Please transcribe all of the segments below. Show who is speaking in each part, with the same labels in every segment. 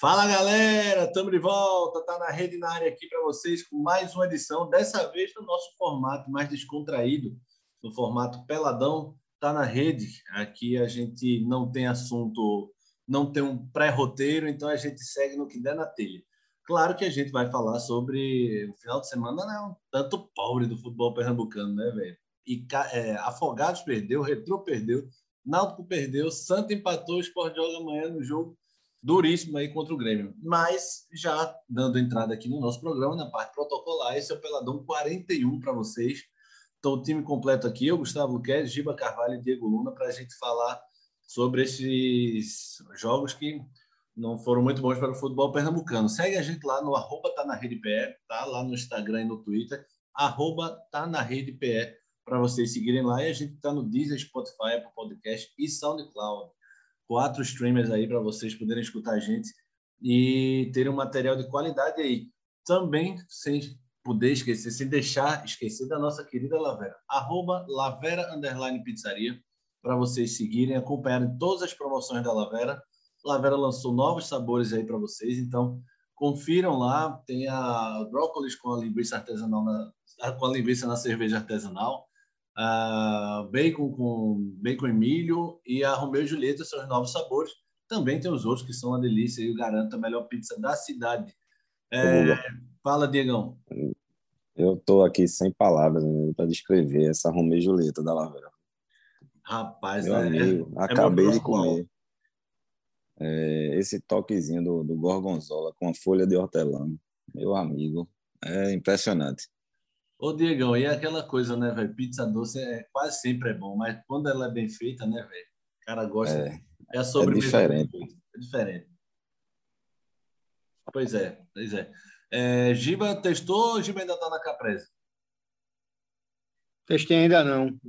Speaker 1: Fala galera, estamos de volta, tá na rede na área aqui para vocês com mais uma edição, dessa vez no nosso formato mais descontraído, no formato peladão, tá na rede. Aqui a gente não tem assunto, não tem um pré-roteiro, então a gente segue no que der na telha. Claro que a gente vai falar sobre o final de semana, né? Um tanto pobre do futebol pernambucano, né, velho? E é, Afogados perdeu, Retrô perdeu, Náutico perdeu, Santa empatou, o Sport joga amanhã no jogo duríssimo aí contra o Grêmio. Mas já dando entrada aqui no nosso programa, na parte protocolar, esse é o Peladão 41 para vocês. Então, o time completo aqui, eu, Gustavo Luquez, Giba Carvalho e Diego Luna, para a gente falar sobre esses jogos que não foram muito bons para o futebol pernambucano. Segue a gente lá no arroba tá na rede PE, tá? Lá no Instagram e no Twitter, arroba tá na rede PE, para vocês seguirem lá. E a gente está no Deezer, Spotify, Apple Podcast e SoundCloud quatro streamers aí para vocês poderem escutar a gente e terem um material de qualidade aí. Também, sem poder esquecer, sem deixar esquecer da nossa querida Lavera. Arroba Lavera Underline Pizzaria, para vocês seguirem, acompanharem todas as promoções da Lavera. Lavera lançou novos sabores aí para vocês, então confiram lá. Tem a brócolis com a linguiça artesanal, na, com a linguiça na cerveja artesanal a bacon com bacon e milho e a Romeu e Julieta são os novos sabores. Também tem os outros que são uma delícia e eu garanto a melhor pizza da cidade. É, fala, Diegão.
Speaker 2: Eu estou aqui sem palavras né, para descrever essa Romeu e Julieta da Lavera.
Speaker 1: Rapaz,
Speaker 2: meu é, amigo, é, acabei é de comer. Esse toquezinho do, do gorgonzola com a folha de hortelã, meu amigo, é impressionante.
Speaker 1: Ô, Diegão, e aquela coisa, né, velho? Pizza doce é, quase sempre é bom, mas quando ela é bem feita, né, velho? O cara gosta.
Speaker 2: É, é a sobremesa. É diferente.
Speaker 1: É diferente. Pois é, pois é. é Giba testou ou Giba ainda tá na capresa?
Speaker 3: Testei ainda não.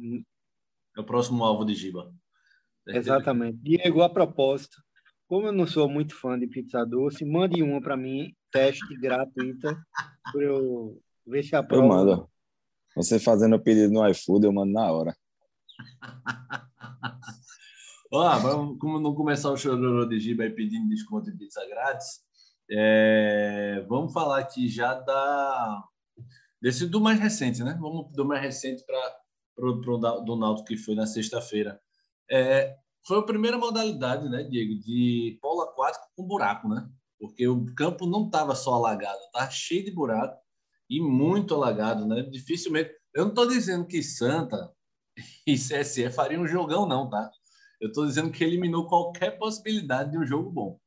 Speaker 1: É o próximo alvo de Giba.
Speaker 3: Exatamente. Diego, a propósito, como eu não sou muito fã de pizza doce, mande uma para mim, teste gratuita, para eu Ver se aprova.
Speaker 2: Eu mando. Você fazendo o pedido no iFood, eu mando na hora.
Speaker 1: Ó, vamos, como não começar o chororô de Giba aí pedindo desconto de pizza grátis, é, vamos falar aqui já da desse do mais recente, né? Vamos do mais recente para pro, do Náutico que foi na sexta-feira. É, foi a primeira modalidade, né, Diego, de polo aquático com buraco, né? Porque o campo não estava só alagado, tá cheio de buraco e muito alagado, né? Dificilmente. Eu não estou dizendo que Santa e CSE fariam um jogão, não, tá? Eu estou dizendo que eliminou qualquer possibilidade de um jogo bom.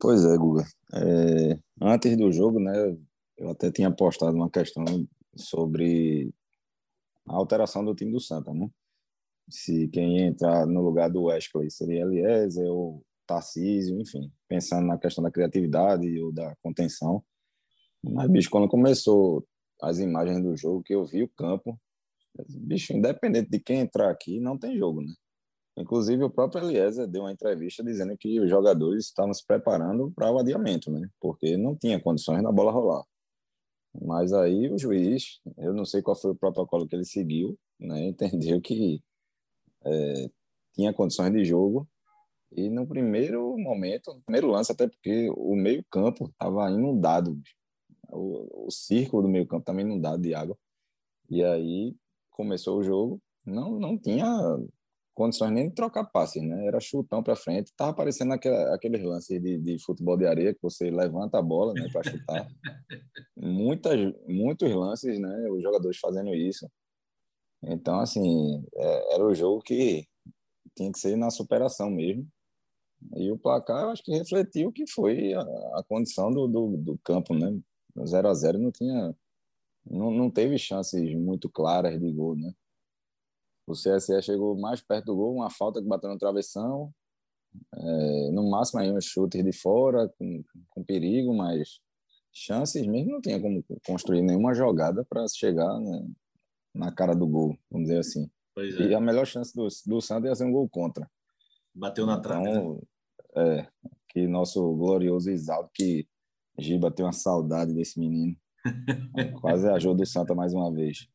Speaker 2: Pois é, Guga. É, antes do jogo, né, eu até tinha postado uma questão sobre a alteração do time do Santa, né? Se quem ia entrar no lugar do Wesley seria Eliezer ou Tarcísio, enfim, pensando na questão da criatividade ou da contenção. Mas, bicho, quando começou as imagens do jogo, que eu vi o campo, bicho, independente de quem entrar aqui, não tem jogo, né? Inclusive, o próprio Eliezer deu uma entrevista dizendo que os jogadores estavam se preparando para o adiamento, né? Porque não tinha condições na bola rolar. Mas aí o juiz, eu não sei qual foi o protocolo que ele seguiu, né? Entendeu que é, tinha condições de jogo e no primeiro momento, no primeiro lance, até porque o meio campo estava inundado, bicho o, o círculo do meio campo também não dá de água. E aí começou o jogo, não, não tinha condições nem de trocar passes, né? Era chutão para frente. Tava aparecendo aquele, aqueles lances de, de futebol de areia que você levanta a bola, né, para chutar. Muitas, muitos lances, né? Os jogadores fazendo isso. Então, assim, é, era o jogo que tinha que ser na superação mesmo. E o placar, eu acho que refletiu o que foi a, a condição do, do, do campo, né? No 0 a 0 não tinha não, não teve chances muito claras de gol, né? O CSE chegou mais perto do gol, uma falta que bateu no travessão, é, no máximo aí uns chutes de fora, com, com perigo, mas chances mesmo não tinha como construir nenhuma jogada para chegar né, na cara do gol, vamos dizer assim. É. E a melhor chance do, do Santos ia ser um gol contra.
Speaker 1: Bateu na trave, então,
Speaker 2: né? É, que nosso glorioso Isaldo, que Giba tem uma saudade desse menino. Quase ajuda o Santa mais uma vez.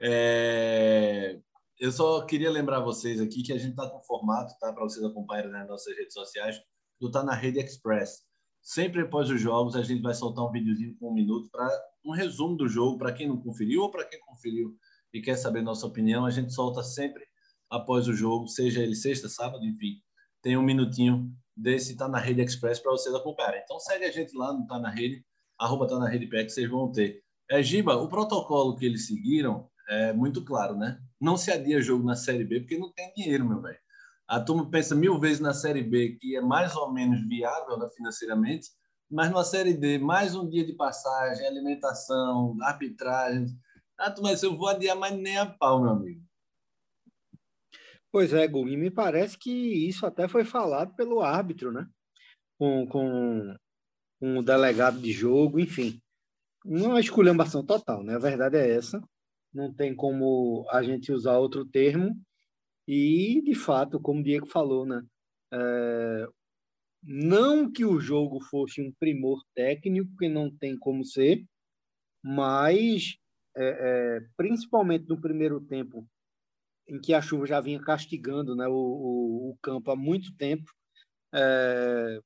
Speaker 1: É... Eu só queria lembrar vocês aqui que a gente está com formato, tá? Para vocês acompanharem nas nossas redes sociais, do Tá na Rede Express. Sempre após os jogos, a gente vai soltar um videozinho com um minuto para um resumo do jogo, para quem não conferiu ou para quem conferiu e quer saber nossa opinião. A gente solta sempre após o jogo, seja ele sexta, sábado, enfim. Tem um minutinho desse Tá na Rede Express para vocês acompanharem. Então segue a gente lá no Tá na Rede, arroba Tá na Rede Pé, que vocês vão ter. É, Giba, o protocolo que eles seguiram é muito claro, né? Não se adia jogo na Série B porque não tem dinheiro, meu velho. A turma pensa mil vezes na Série B, que é mais ou menos viável né, financeiramente, mas numa Série D, mais um dia de passagem, alimentação, arbitragem. Ah, mas eu vou adiar mais nem a pau, meu amigo.
Speaker 3: Pois é, Gu, e me parece que isso até foi falado pelo árbitro, né? Com, com, o delegado de jogo, enfim. Uma esculhambação total, né? A verdade é essa. Não tem como a gente usar outro termo. E, de fato, como o Diego falou, né? É, não que o jogo fosse um primor técnico, que não tem como ser, mas é, é, principalmente no primeiro tempo, em que a chuva já vinha castigando né, o, o, o campo há muito tempo, é,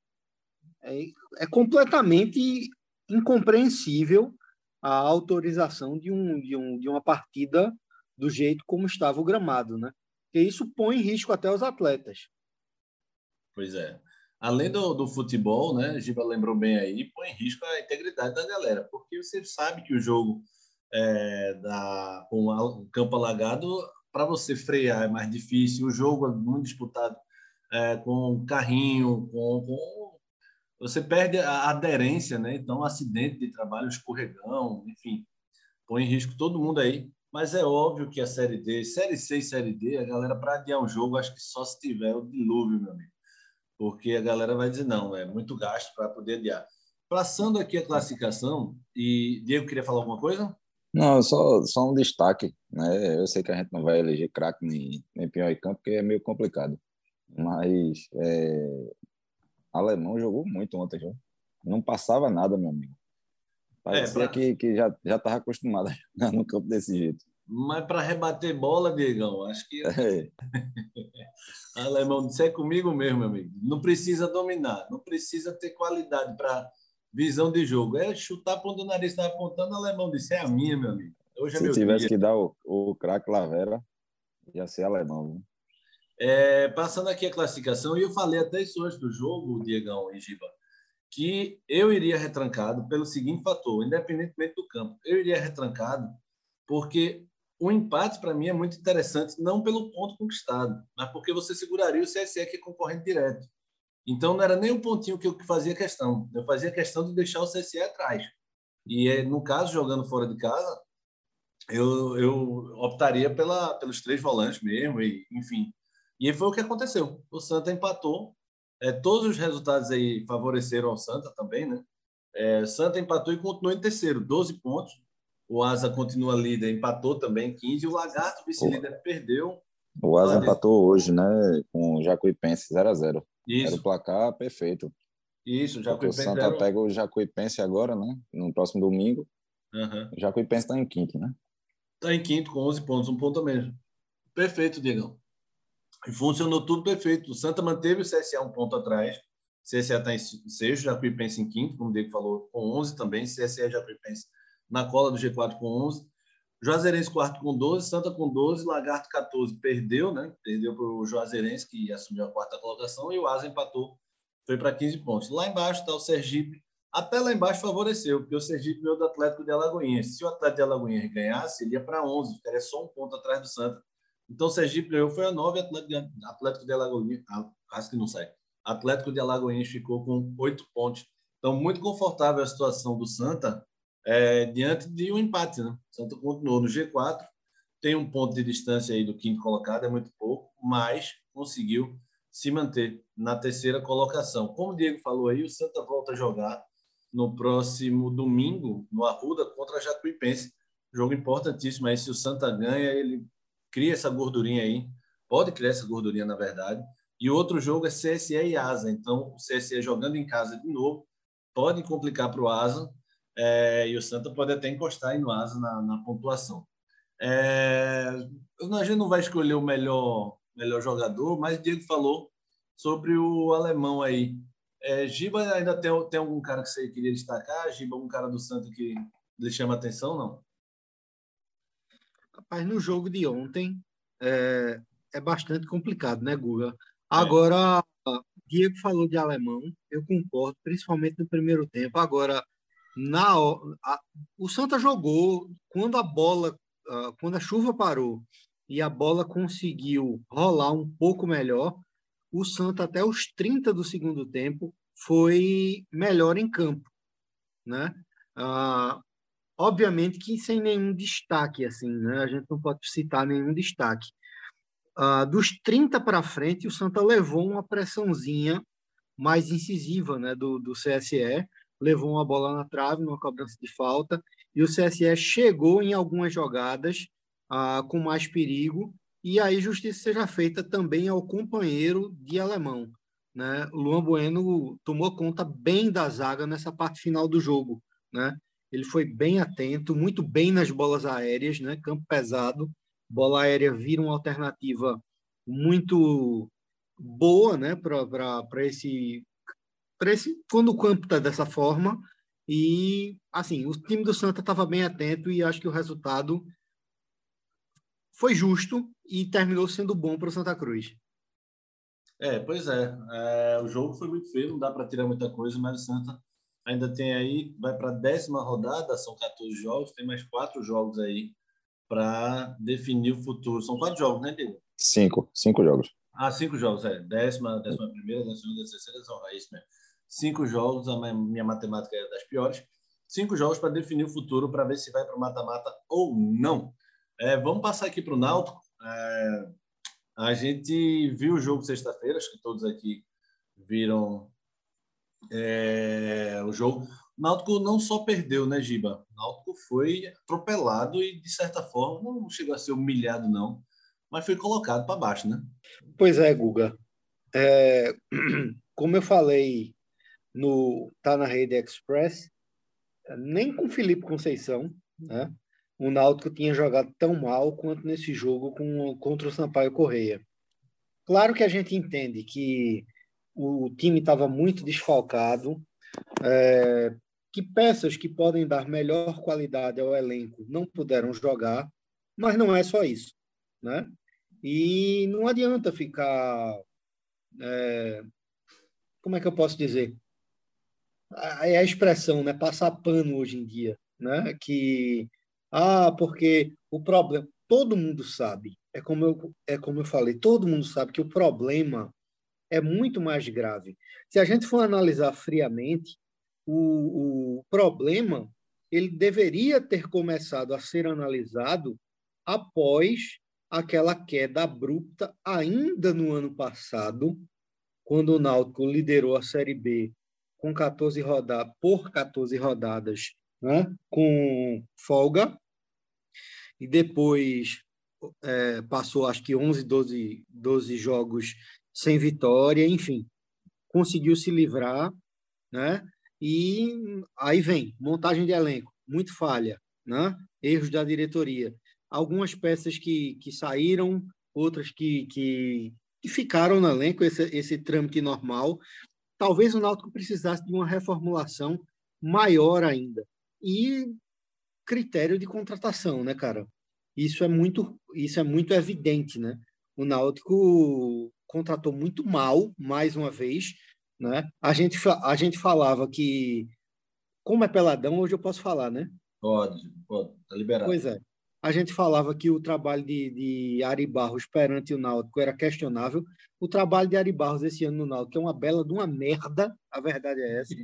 Speaker 3: é, é, completamente incompreensível a autorização de, um, de, um, de uma partida do jeito como estava o gramado, né? Porque isso põe em risco até os atletas.
Speaker 1: Pois é. Além do, do futebol, né? Giba lembrou bem aí, põe em risco a integridade da galera, porque você sabe que o jogo é, da, com o campo alagado, para você frear é mais difícil, o jogo é muito disputado é, com carrinho, com, com, você perde a aderência, né? Então, acidente de trabalho, escorregão, enfim, põe em risco todo mundo aí. Mas é óbvio que a Série D, Série C e Série D, a galera, para adiar um jogo, acho que só se tiver o dilúvio, meu amigo. Porque a galera vai dizer, não, é muito gasto para poder adiar. Passando aqui a classificação, e Diego queria falar alguma coisa?
Speaker 2: Não, só, só um destaque. Né? Eu sei que a gente não vai eleger craque nem, nem pior em campo, porque é meio complicado. Mas é, alemão jogou muito ontem, já. Não passava nada, meu amigo. Parecia é, pra... que, que já estava acostumado no campo desse jeito.
Speaker 1: Mas para rebater bola, Diegão, acho que. É. Alemão, isso é comigo mesmo, meu amigo. Não precisa dominar, não precisa ter qualidade para visão de jogo. É chutar ponto do nariz, estava apontando, o alemão disse: é a minha, meu amigo.
Speaker 2: Hoje é Se tivesse dia. que dar o, o craque Lavera, ia ser alemão. Viu?
Speaker 1: É, passando aqui a classificação, e eu falei até isso hoje do jogo, Diegão e Giba que eu iria retrancado pelo seguinte fator, independentemente do campo. Eu iria retrancado porque o empate, para mim, é muito interessante, não pelo ponto conquistado, mas porque você seguraria o CSE, que é concorrente direto. Então, não era nem o pontinho que eu fazia questão. Eu fazia questão de deixar o CSE atrás. E, é, no caso, jogando fora de casa, eu, eu optaria pela, pelos três volantes mesmo, e, enfim. E foi o que aconteceu. O Santa empatou é, todos os resultados aí favoreceram ao Santa também, né? É, Santa empatou e continuou em terceiro, 12 pontos. O Asa continua líder, empatou também 15. O Lagarto, vice-líder, perdeu.
Speaker 2: O Asa empatou hoje, né? Com o Jacuipense 0 a 0 Isso. Era o placar perfeito.
Speaker 1: Isso, o Jacuipense.
Speaker 2: O Santa pega o Jacuipense agora, né? No próximo domingo. Uhum. O Jacuipense está em quinto, né?
Speaker 1: Está em quinto, com 11 pontos, um ponto mesmo. Perfeito, Diegão. E funcionou tudo perfeito. O Santa manteve o CSA um ponto atrás. O CSA está em sexto, Jacuipense em quinto, como o Diego falou, com 11 também. CSA e Jacuipense na cola do G4 com 11. Juazeirense quarto com 12, Santa com 12, Lagarto 14. Perdeu, né? Perdeu para o Juazeirense, que assumiu a quarta colocação, e o Asa empatou, foi para 15 pontos. Lá embaixo está o Sergipe. Até lá embaixo favoreceu, porque o Sergipe veio do Atlético de Alagoinhas. Se o Atlético de Alagoinhas ganhasse, ele ia para 11, ficaria só um ponto atrás do Santa. Então, Sergipe ganhou, foi a 9, Atlético, de Alagoinhas, ah, quase que não sai. Atlético de Alagoinhas ficou com oito pontos. Então, muito confortável a situação do Santa é, diante de um empate. Né? Santa continuou no G4, tem um ponto de distância aí do quinto colocado, é muito pouco, mas conseguiu se manter na terceira colocação. Como o Diego falou aí, o Santa volta a jogar no próximo domingo, no Arruda, contra a Jacuipense. Jogo importantíssimo aí. Se o Santa ganha, ele cria essa gordurinha aí, pode criar essa gordurinha, na verdade. E outro jogo é CSE e Asa. Então, o CSE jogando em casa de novo pode complicar para o Asa é, e o Santa pode até encostar no Asa na, na pontuação. É, a gente não vai escolher o melhor, melhor jogador, mas o Diego falou sobre o alemão aí. É, Giba ainda tem, tem algum cara que você queria destacar? Giba, algum cara do Santos que lhe chama atenção, não?
Speaker 3: Rapaz, no jogo de ontem é, é bastante complicado, né, Guga? É. Agora. Diego falou de alemão, eu concordo, principalmente no primeiro tempo. Agora, na a, o Santa jogou quando a bola, quando a chuva parou e a bola conseguiu rolar um pouco melhor, o Santa até os 30 do segundo tempo foi melhor em campo, né? Ah, obviamente que sem nenhum destaque assim, né? A gente não pode citar nenhum destaque. Ah, dos 30 para frente, o Santa levou uma pressãozinha mais incisiva, né, do, do CSE, levou uma bola na trave, numa cobrança de falta, e o CSE chegou em algumas jogadas ah, com mais perigo e aí justiça seja feita também ao companheiro de alemão. Né? O Luan Bueno tomou conta bem da zaga nessa parte final do jogo. Né? Ele foi bem atento, muito bem nas bolas aéreas, né? campo pesado. Bola aérea vira uma alternativa muito boa né? para esse, esse. Quando o campo está dessa forma. E, assim, o time do Santa estava bem atento e acho que o resultado foi justo e terminou sendo bom para o Santa Cruz.
Speaker 1: É, pois é. é. O jogo foi muito feio, não dá para tirar muita coisa, mas o Santa ainda tem aí, vai para a décima rodada, são 14 jogos, tem mais quatro jogos aí para definir o futuro. São quatro jogos, né, Diego?
Speaker 2: Cinco, cinco jogos.
Speaker 1: Ah, cinco jogos, é. Décima, décima primeira, décima segunda, décima terceira, são é isso mesmo. Cinco jogos, a minha matemática é das piores. Cinco jogos para definir o futuro, para ver se vai para o mata-mata ou não. É, vamos passar aqui para o Náutico. É, a gente viu o jogo sexta-feira, acho que todos aqui viram é, o jogo. O Náutico não só perdeu, né, Giba? O Náutico foi atropelado e, de certa forma, não chegou a ser humilhado, não, mas foi colocado para baixo, né?
Speaker 3: Pois é, Guga. É, como eu falei no Tá na Rede Express, nem com Felipe Conceição, né? o Náutico tinha jogado tão mal quanto nesse jogo com, contra o Sampaio Correia. Claro que a gente entende que o time estava muito desfalcado, é, que peças que podem dar melhor qualidade ao elenco não puderam jogar, mas não é só isso, né? E não adianta ficar, é, como é que eu posso dizer? É a expressão, né? Passar pano hoje em dia, né? Que ah, porque o problema, todo mundo sabe, é como eu, é como eu falei, todo mundo sabe que o problema é muito mais grave. Se a gente for analisar friamente, o, o problema ele deveria ter começado a ser analisado após aquela queda abrupta ainda no ano passado, quando o Náutico liderou a Série B com 14 rodadas por 14 rodadas, né, com folga, e depois é, passou acho que 11, 12, 12 jogos sem vitória, enfim, conseguiu se livrar, né? E aí vem montagem de elenco, muito falha, né? Erros da diretoria, algumas peças que, que saíram, outras que, que, que ficaram no elenco, esse, esse trâmite normal. Talvez o Náutico precisasse de uma reformulação maior ainda. E critério de contratação, né, cara? Isso é muito, isso é muito evidente, né? O Náutico contratou muito mal, mais uma vez, né? A gente, a gente falava que, como é peladão, hoje eu posso falar, né?
Speaker 1: Pode, pode, tá liberado.
Speaker 3: Pois é. A gente falava que o trabalho de, de Ari Barros perante o Náutico era questionável. O trabalho de Ari Barros esse ano no Náutico é uma bela de uma merda, a verdade é essa.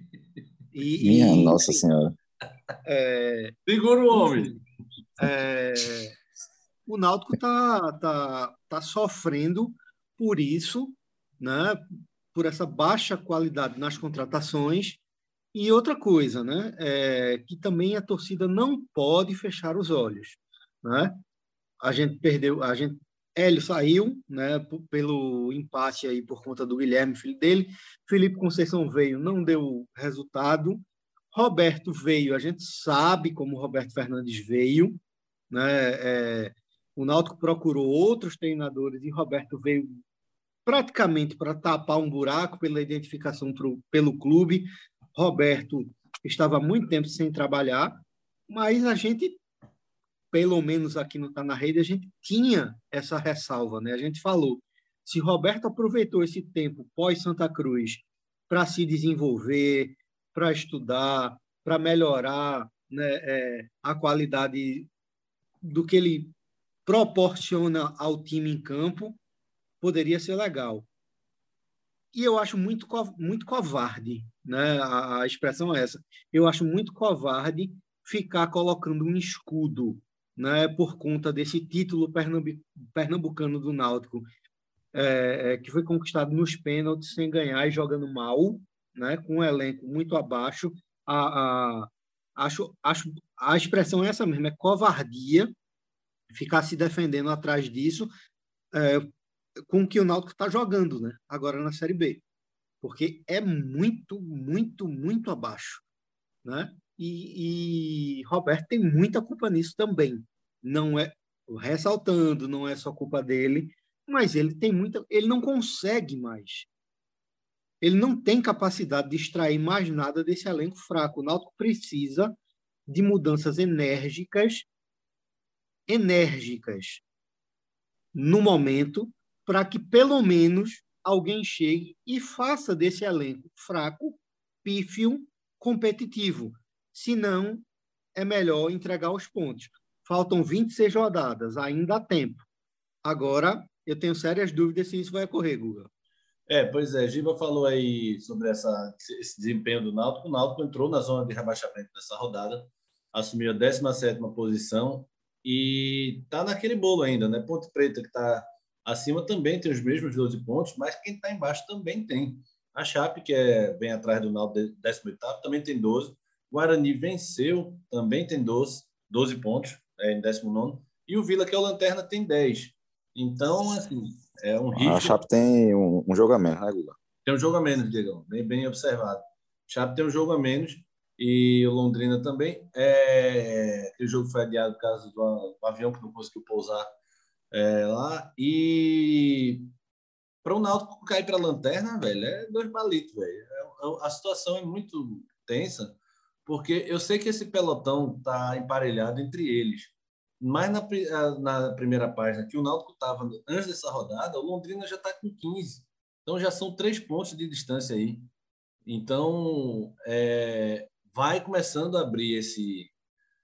Speaker 2: E, Minha e, Nossa Senhora.
Speaker 1: É, Segura o homem.
Speaker 3: É, o Náutico está tá, tá sofrendo por isso, né? por essa baixa qualidade nas contratações. E outra coisa, né? É, que também a torcida não pode fechar os olhos. Né? A gente perdeu, a gente Hélio saiu, né, pelo impasse aí por conta do Guilherme, filho dele. Felipe Conceição veio, não deu resultado. Roberto veio, a gente sabe como Roberto Fernandes veio, né? É, o Náutico procurou outros treinadores e Roberto veio praticamente para tapar um buraco pela identificação pro, pelo clube. Roberto estava muito tempo sem trabalhar, mas a gente, pelo menos aqui no Tá na Rede, a gente tinha essa ressalva, né? A gente falou, se Roberto aproveitou esse tempo pós Santa Cruz para se desenvolver, para estudar, para melhorar né, é, a qualidade do que ele proporciona ao time em campo, poderia ser legal. E eu acho muito, muito covarde, né? A, a expressão é essa. Eu acho muito covarde ficar colocando um escudo, né? Por conta desse título pernambucano do Náutico, é, é, que foi conquistado nos pênaltis sem ganhar e jogando mal, né? Com um elenco muito abaixo. A, a, acho, acho a expressão é essa mesmo, é covardia ficar se defendendo atrás disso, é, com o que o Náutico está jogando, né? Agora na Série B, porque é muito, muito, muito abaixo, né? E, e Roberto tem muita culpa nisso também. Não é ressaltando, não é só culpa dele, mas ele tem muita, ele não consegue mais. Ele não tem capacidade de extrair mais nada desse elenco fraco. O Náutico precisa de mudanças enérgicas, enérgicas no momento para que pelo menos alguém chegue e faça desse elenco fraco, pífio, competitivo. Se não, é melhor entregar os pontos. Faltam 26 rodadas, ainda há tempo. Agora, eu tenho sérias dúvidas se isso vai ocorrer, Guga.
Speaker 1: É, pois é, Giba falou aí sobre essa, esse desempenho do Náutico. O Náutico entrou na zona de rebaixamento dessa rodada, assumiu a 17 posição e está naquele bolo ainda, né? Ponte Preta, que está Acima também tem os mesmos 12 pontos, mas quem está embaixo também tem. A Chape, que é bem atrás do Náutico, 18 também tem 12. Guarani venceu, também tem 12, 12 pontos, é, em 19. E o Vila, que é o Lanterna, tem 10. Então, assim, é um risco.
Speaker 2: A Chape tem um, um jogo a menos, né, Guga?
Speaker 1: Tem um jogo a menos, Diego. Bem, bem observado. Chape tem um jogo a menos e o Londrina também. É... O jogo foi adiado por causa do avião que não conseguiu pousar é, lá. E para o Náutico cair para a lanterna, velho, é dois palitos, velho. É, é, a situação é muito tensa, porque eu sei que esse pelotão tá emparelhado entre eles. Mas na, na primeira página, que o Náutico estava antes dessa rodada, o Londrina já está com 15. Então já são três pontos de distância aí. Então é, vai começando a abrir esse,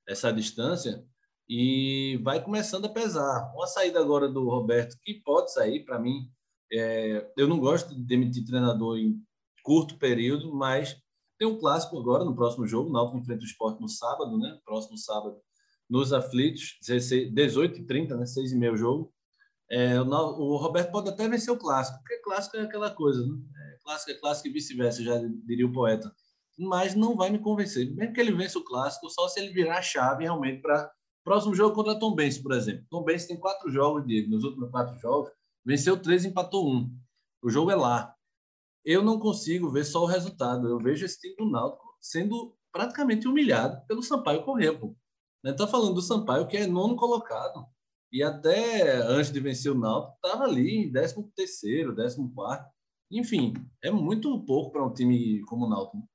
Speaker 1: essa distância e vai começando a pesar. Uma saída agora do Roberto, que pode sair, para mim, é, eu não gosto de demitir treinador em curto período, mas tem um clássico agora no próximo jogo, o Náutico enfrenta o esporte no sábado, né? Próximo sábado, nos aflitos, 18h30, né? 6 e meio jogo. É, o, o, Roberto pode até vencer o clássico, porque clássico é aquela coisa, né? É, clássico é clássico e vice-versa, já diria o poeta. Mas não vai me convencer. Mesmo que ele vença o clássico, só se ele virar a chave realmente para Próximo jogo contra Tom Benz, por exemplo. Tom Benz tem quatro jogos, Diego. Nos últimos quatro jogos, venceu três empatou um. O jogo é lá. Eu não consigo ver só o resultado. Eu vejo esse time do Náutico sendo praticamente humilhado pelo Sampaio Corrêa, pô. Está falando do Sampaio, que é nono colocado. E até antes de vencer o Náutico, estava ali em décimo terceiro, décimo quarto. Enfim, é muito pouco para um time como o Náutico.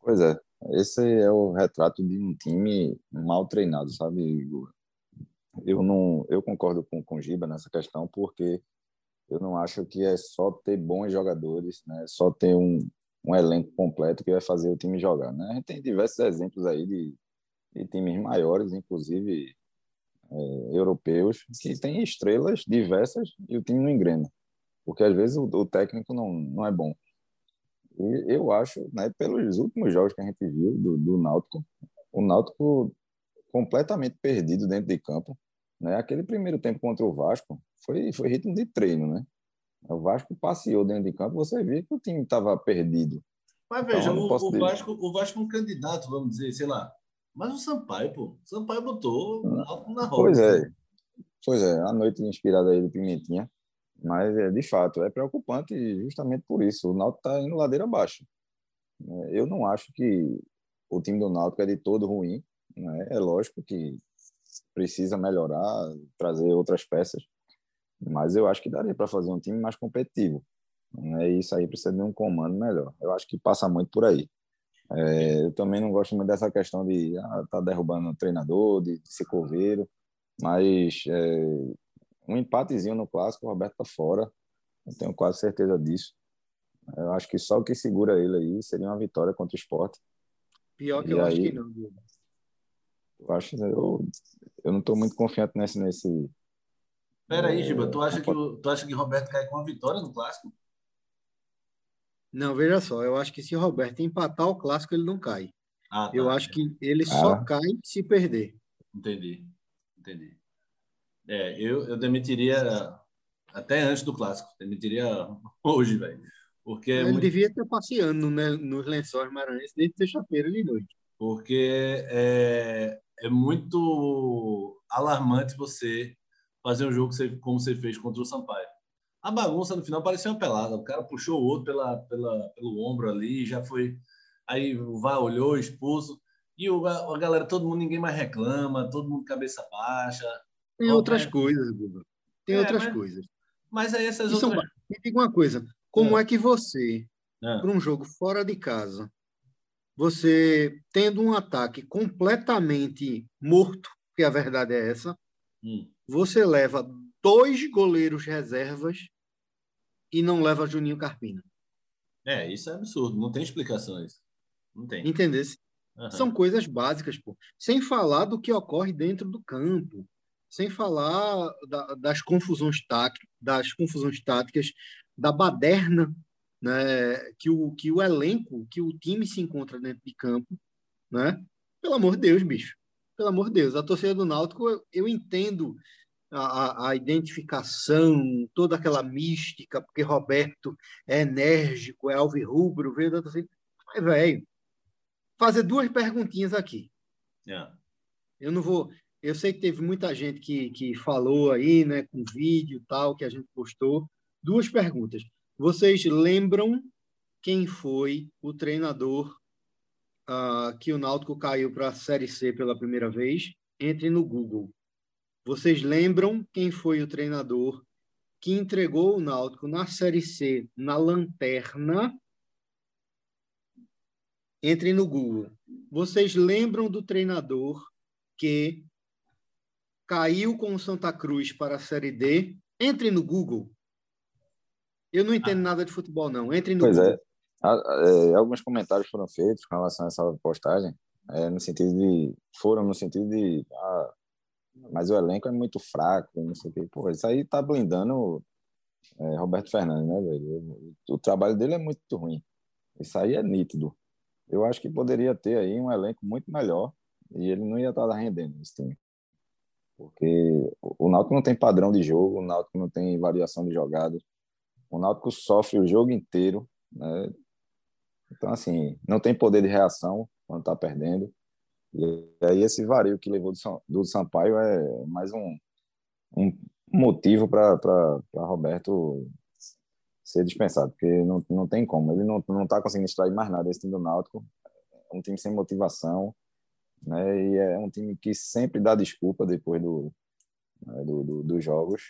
Speaker 2: Pois é. Esse é o retrato de um time mal treinado, sabe, Igor? Eu não, eu concordo com com o Giba nessa questão porque eu não acho que é só ter bons jogadores, né? Só ter um, um elenco completo que vai fazer o time jogar, né? A gente tem diversos exemplos aí de, de times maiores, inclusive é, europeus, que têm estrelas diversas e o time não engrena, porque às vezes o, o técnico não, não é bom. E eu acho, né, pelos últimos jogos que a gente viu do, do Náutico, o Náutico completamente perdido dentro de campo. Né? Aquele primeiro tempo contra o Vasco foi, foi ritmo de treino, né? O Vasco passeou dentro de campo, você vê que o time estava perdido.
Speaker 1: Mas veja, então, o, o, Vasco, o Vasco é um candidato, vamos dizer, sei lá. Mas o Sampaio, pô, o Sampaio botou na roda.
Speaker 2: Pois é. Pois é, a noite inspirada aí do Pimentinha. Mas, é, de fato, é preocupante justamente por isso. O Náutico está indo ladeira abaixo. É, eu não acho que o time do Náutico é de todo ruim. Né? É lógico que precisa melhorar, trazer outras peças. Mas eu acho que daria para fazer um time mais competitivo. É isso aí precisa de um comando melhor. Eu acho que passa muito por aí. É, eu também não gosto muito dessa questão de ah, tá derrubando o treinador, de, de ser coveiro, mas é, um empatezinho no clássico, o Roberto tá fora. Eu tenho quase certeza disso. Eu acho que só o que segura ele aí seria uma vitória contra o esporte.
Speaker 3: Pior que e eu aí, acho que não.
Speaker 2: Eu acho eu, eu não estou muito confiante nesse. nesse
Speaker 1: Pera aí, Giba, tu acha, que, tu acha que Roberto cai com uma vitória no clássico?
Speaker 3: Não, veja só, eu acho que se Roberto empatar o clássico, ele não cai. Ah, tá. Eu acho que ele só ah. cai se perder.
Speaker 1: Entendi, entendi. É, eu, eu demitiria até antes do clássico, demitiria hoje, velho. Porque é
Speaker 3: ele muito... devia estar passeando né, nos lençóis maranhenses desde sexta-feira de noite.
Speaker 1: Porque é, é muito alarmante você fazer um jogo como você fez contra o Sampaio. A bagunça no final parecia uma pelada. O cara puxou o outro pela, pela, pelo ombro ali, já foi. Aí o VAR olhou, expulso. E o, a galera, todo mundo, ninguém mais reclama, todo mundo cabeça baixa.
Speaker 3: Tem outras coisas, Guga. Tem é, outras mas, coisas.
Speaker 1: Mas aí essas outras. São...
Speaker 3: Me diga uma coisa: como é, é que você, é. para um jogo fora de casa, você tendo um ataque completamente morto, que a verdade é essa, hum. você leva dois goleiros reservas e não leva Juninho Carpina.
Speaker 1: É, isso é absurdo, não tem explicações. Não tem.
Speaker 3: Entendesse? Uhum. São coisas básicas, pô. Sem falar do que ocorre dentro do campo, sem falar da, das confusões táticas, das confusões táticas, da baderna né, que, o, que o elenco, que o time se encontra dentro de campo, né? Pelo amor de Deus, bicho. Pelo amor de Deus. A torcida do Náutico, eu, eu entendo a, a, identificação, toda aquela mística, porque Roberto é enérgico, é alvirrubro, veio da torcida. Mas, velho, fazer duas perguntinhas aqui.
Speaker 1: Yeah.
Speaker 3: Eu não vou. Eu sei que teve muita gente que, que falou aí, né, com vídeo tal, que a gente postou. Duas perguntas. Vocês lembram quem foi o treinador uh, que o Náutico caiu para a Série C pela primeira vez? Entre no Google. Vocês lembram quem foi o treinador que entregou o Náutico na Série C, na lanterna? Entre no Google. Vocês lembram do treinador que caiu com o Santa Cruz para a Série D? Entre no Google. Eu não entendo ah. nada de futebol, não. Entre no
Speaker 2: Pois é. é. Alguns comentários foram feitos com relação a essa postagem, é, no sentido de. Foram no sentido de. Ah, mas o elenco é muito fraco, não sei o quê. Pô, isso aí tá blindando é, Roberto Fernandes, né, velho? O, o trabalho dele é muito ruim. Isso aí é nítido. Eu acho que poderia ter aí um elenco muito melhor e ele não ia estar rendendo esse time. Porque o Náutico não tem padrão de jogo, o Náutico não tem variação de jogadas. O Náutico sofre o jogo inteiro, né? Então, assim, não tem poder de reação quando está perdendo. E aí esse vario que levou do, Sampaio é mais um, um motivo para Roberto ser dispensado, porque não, não tem como. Ele não não está conseguindo extrair mais nada desse time do Náutico. É um time sem motivação, né? E é um time que sempre dá desculpa depois do, né, do, do dos jogos.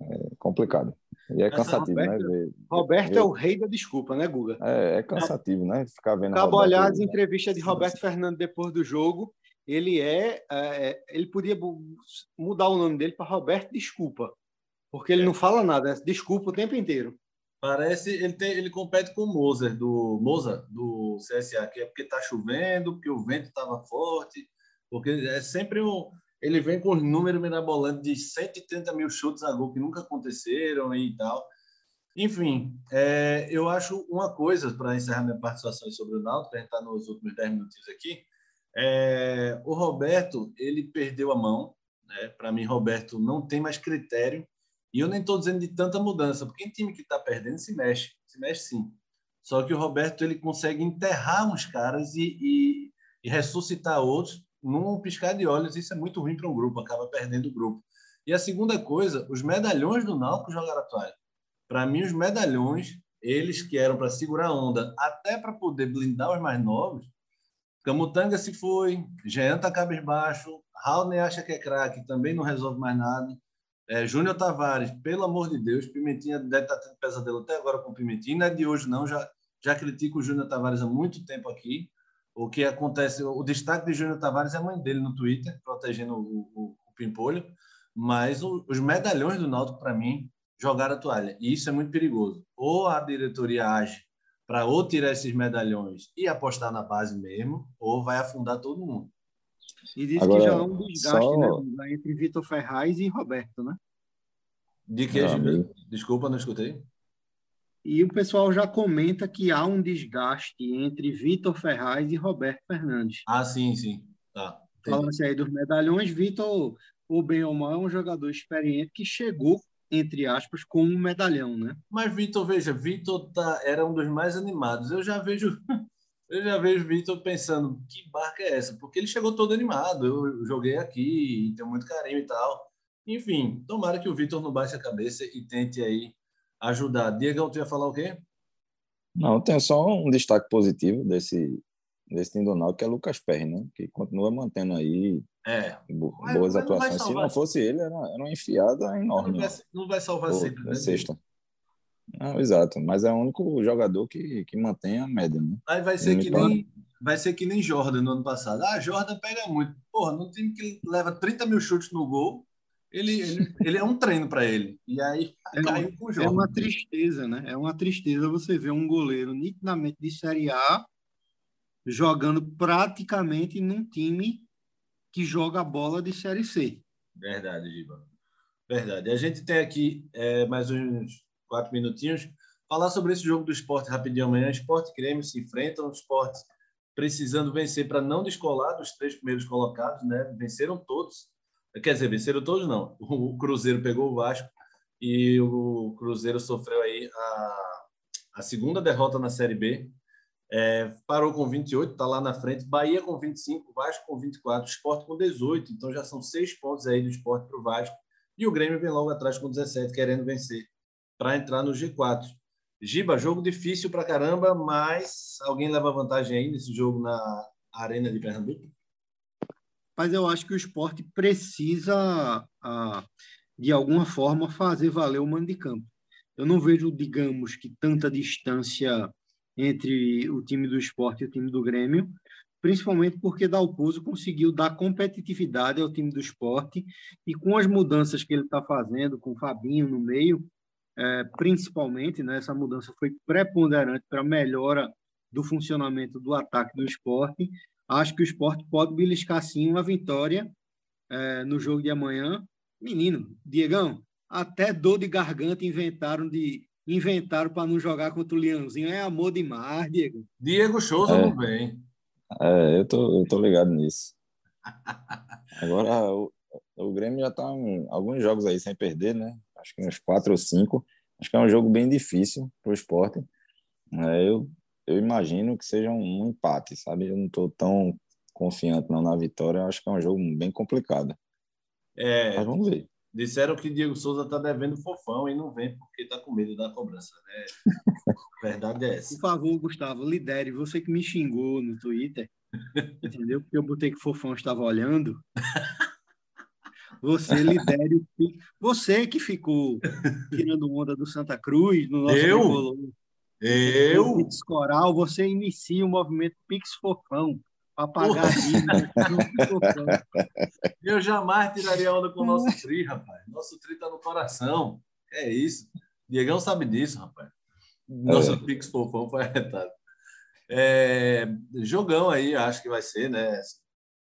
Speaker 2: É complicado. E é cansativo,
Speaker 3: né, Roberto,
Speaker 2: né? Ver,
Speaker 3: Roberto ver... é o rei da desculpa, né, Guga?
Speaker 2: É, é cansativo, né? Ficar vendo.
Speaker 3: Acabou olhar as entrevistas de Roberto Fernando depois do jogo. Ele é, é, é ele podia mudar o nome dele para Roberto Desculpa, porque ele é. não fala nada, é desculpa o tempo inteiro.
Speaker 1: Parece ele tem, ele compete com o Moser do Moza do CSA, que é porque está chovendo, porque o vento estava forte, porque é sempre um ele vem com os números mirabolantes de 130 mil chutes a gol que nunca aconteceram e tal. Enfim, é, eu acho uma coisa, para encerrar minha participação sobre o Náutico, a gente estar nos últimos 10 minutinhos aqui, é, o Roberto, ele perdeu a mão. Né? Para mim, Roberto não tem mais critério. E eu nem estou dizendo de tanta mudança, porque em time que está perdendo se mexe, se mexe sim. Só que o Roberto ele consegue enterrar uns caras e, e, e ressuscitar outros num piscar de olhos, isso é muito ruim para um grupo, acaba perdendo o grupo. E a segunda coisa, os medalhões do Náutico jogaram a toalha. Para mim, os medalhões, eles que eram para segurar a onda, até para poder blindar os mais novos, Camutanga se foi, Jean tá cabisbaixo, Raul acha que é craque, também não resolve mais nada. É, Júnior Tavares, pelo amor de Deus, Pimentinha deve estar tendo pesadelo até agora com Pimentinha. Não é de hoje, não. Já, já critico o Júnior Tavares há muito tempo aqui. O que acontece, o destaque de Júnior Tavares é a mãe dele no Twitter, protegendo o, o, o Pimpolho. Mas o, os medalhões do Náutico, para mim, jogaram a toalha. E isso é muito perigoso. Ou a diretoria age para ou tirar esses medalhões e apostar na base mesmo, ou vai afundar todo mundo.
Speaker 3: E diz Agora, que já há um desgaste só... né, entre Vitor Ferraz e Roberto, né?
Speaker 1: De que, Desculpa, não escutei.
Speaker 3: E o pessoal já comenta que há um desgaste entre Vitor Ferraz e Roberto Fernandes.
Speaker 1: Ah, sim, sim. Tá.
Speaker 3: Falando-se aí dos medalhões, Vitor, o bem ou mal, é um jogador experiente que chegou, entre aspas, com um medalhão, né?
Speaker 1: Mas Vitor, veja, Vitor tá, era um dos mais animados. Eu já vejo eu já vejo Vitor pensando, que barca é essa? Porque ele chegou todo animado, eu joguei aqui, tenho muito carinho e tal. Enfim, tomara que o Vitor não baixe a cabeça e tente aí ajudar. Diego, tu ia falar o quê?
Speaker 2: Não, tem só um destaque positivo desse, desse time do Náutico, que é Lucas Perry, né? Que continua mantendo aí
Speaker 1: é,
Speaker 2: boas mas, atuações. Não Se não fosse ele, era, era uma enfiada enorme.
Speaker 1: Não vai, não vai salvar sempre, né?
Speaker 2: Sexta. Não, exato, mas é o único jogador que, que mantém a média, né?
Speaker 1: Aí vai ser, que nem, vai ser que nem Jordan no ano passado. Ah, Jordan pega muito. Porra, no time que leva 30 mil chutes no gol, ele, ele, ele é um treino para ele. E aí
Speaker 3: é, caiu com o Jordan. É uma tristeza, né? É uma tristeza você ver um goleiro nitidamente de Série A jogando praticamente num time que joga a bola de Série C.
Speaker 1: Verdade, Giba. Verdade. A gente tem aqui é, mais uns quatro minutinhos, falar sobre esse jogo do esporte rapidinho amanhã. Esporte e Grêmio se enfrentam, o esporte precisando vencer para não descolar dos três primeiros colocados, né? Venceram todos. Quer dizer, venceram todos não. O Cruzeiro pegou o Vasco e o Cruzeiro sofreu aí a, a segunda derrota na Série B. É, parou com 28, está lá na frente. Bahia com 25, Vasco com 24, Esporte com 18. Então já são seis pontos aí do Esporte para o Vasco. E o Grêmio vem logo atrás com 17, querendo vencer para entrar no G4. Giba, jogo difícil para caramba, mas alguém leva vantagem aí nesse jogo na Arena de Pernambuco?
Speaker 3: Mas eu acho que o esporte precisa, de alguma forma, fazer valer o mando de campo. Eu não vejo, digamos, que tanta distância entre o time do esporte e o time do Grêmio, principalmente porque Dalpozo conseguiu dar competitividade ao time do esporte e com as mudanças que ele está fazendo, com o Fabinho no meio, é, principalmente, né, essa mudança foi preponderante para a melhora do funcionamento do ataque do esporte. Acho que o esporte pode beliscar sim uma vitória é, no jogo de amanhã. Menino, Diegão, até dor de garganta inventaram de inventaram para não jogar contra o Leãozinho. É amor demais, Diego.
Speaker 1: Diego Souza é, não vem.
Speaker 2: É, eu tô, eu tô ligado nisso. Agora, o, o Grêmio já está alguns jogos aí sem perder, né? acho que uns quatro ou cinco. Acho que é um jogo bem difícil para o esporte. É, eu, eu imagino que seja um, empate, sabe? Eu não estou tão confiante não na vitória. Eu acho que é um jogo bem complicado.
Speaker 1: É, Mas vamos ver. Disseram que Diego Souza está devendo fofão e não vem porque está com medo da cobrança, né? A verdade é essa.
Speaker 3: Por favor, Gustavo, lidere. Você que me xingou no Twitter, entendeu? Porque eu botei que fofão estava olhando. Você lidere o Você que ficou tirando onda do Santa Cruz no nosso
Speaker 1: Eu? Eu?
Speaker 3: Pix Coral, você inicia o movimento Pix Fofão para pagar a.
Speaker 1: Eu jamais tiraria onda com o nosso tri, rapaz. Nosso tri tá no coração. É isso. Diegão sabe disso, rapaz. Nosso é. Pix Fofão foi arretado. É, jogão aí, acho que vai ser, né?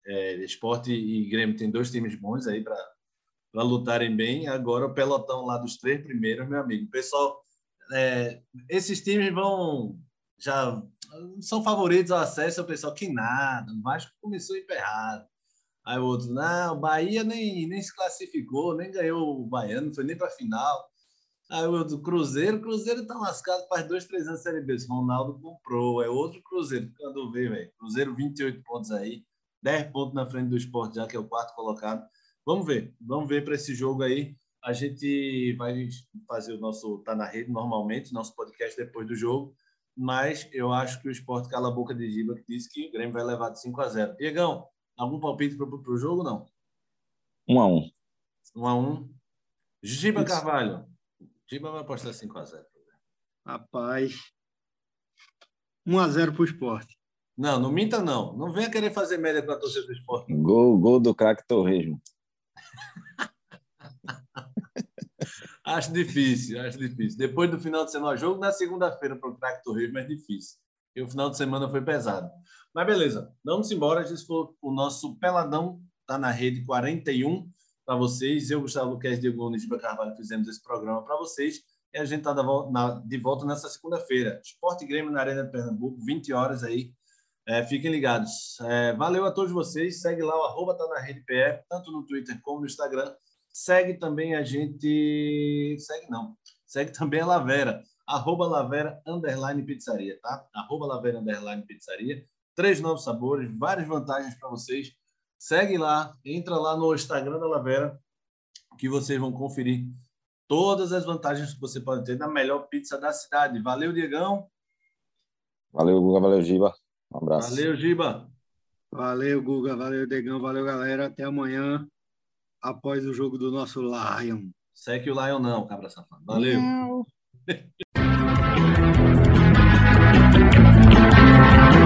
Speaker 1: É, esporte e Grêmio tem dois times bons aí para lutarem bem. Agora o pelotão lá dos três primeiros, meu amigo. Pessoal, é, esses times vão já são favoritos ao acesso. O pessoal que nada, o Vasco começou emperrado. Aí o outro, não, o Bahia nem, nem se classificou, nem ganhou o Baiano, não foi nem para final. Aí o outro, Cruzeiro, Cruzeiro tá lascado faz dois, três anos Série B. Ronaldo comprou, é outro Cruzeiro. Quando vê, velho. Cruzeiro 28 pontos aí. 10 pontos na frente do esporte, já que é o quarto colocado. Vamos ver, vamos ver para esse jogo aí. A gente vai fazer o nosso Tá na Rede normalmente, nosso podcast depois do jogo, mas eu acho que o esporte cala a boca de Giba, que disse que o Grêmio vai levar de 5 a 0. Diegão, algum palpite para o jogo não?
Speaker 2: 1 a 1
Speaker 1: 1 a 1 Giba Carvalho. Giba vai apostar 5x0.
Speaker 3: Rapaz. 1x0 para o esporte.
Speaker 1: Não, não minta, não. Não venha querer fazer média com a torcida do esporte.
Speaker 2: Gol, gol do craque Torresmo.
Speaker 1: acho difícil, acho difícil. Depois do final de semana, jogo na segunda-feira para o craque Torresmo é difícil. E o final de semana foi pesado. Mas beleza, vamos embora. Esse foi o nosso Peladão, tá na rede 41 para vocês. Eu, Gustavo Luquez, Diego Nunes e Carvalho fizemos esse programa para vocês. E a gente está de volta nessa segunda-feira. Esporte Grêmio na Arena de Pernambuco, 20 horas aí. É, fiquem ligados. É, valeu a todos vocês. Segue lá o arroba tá na rede PE, tanto no Twitter como no Instagram. Segue também a gente. Segue não. Segue também a Lavera. Arroba Lavera Underline Pizzaria, tá? Arroba Lavera Underline Pizzaria. Três novos sabores, várias vantagens para vocês. Segue lá, entra lá no Instagram da Lavera, que vocês vão conferir todas as vantagens que você pode ter na melhor pizza da cidade. Valeu, Diegão.
Speaker 2: Valeu, Guga. Valeu, Giba. Um abraço.
Speaker 1: Valeu, Giba.
Speaker 3: Valeu, Guga. Valeu, Degão. Valeu, galera. Até amanhã, após o jogo do nosso Lion.
Speaker 1: Segue o Lion não, cabra safado. Valeu. Não.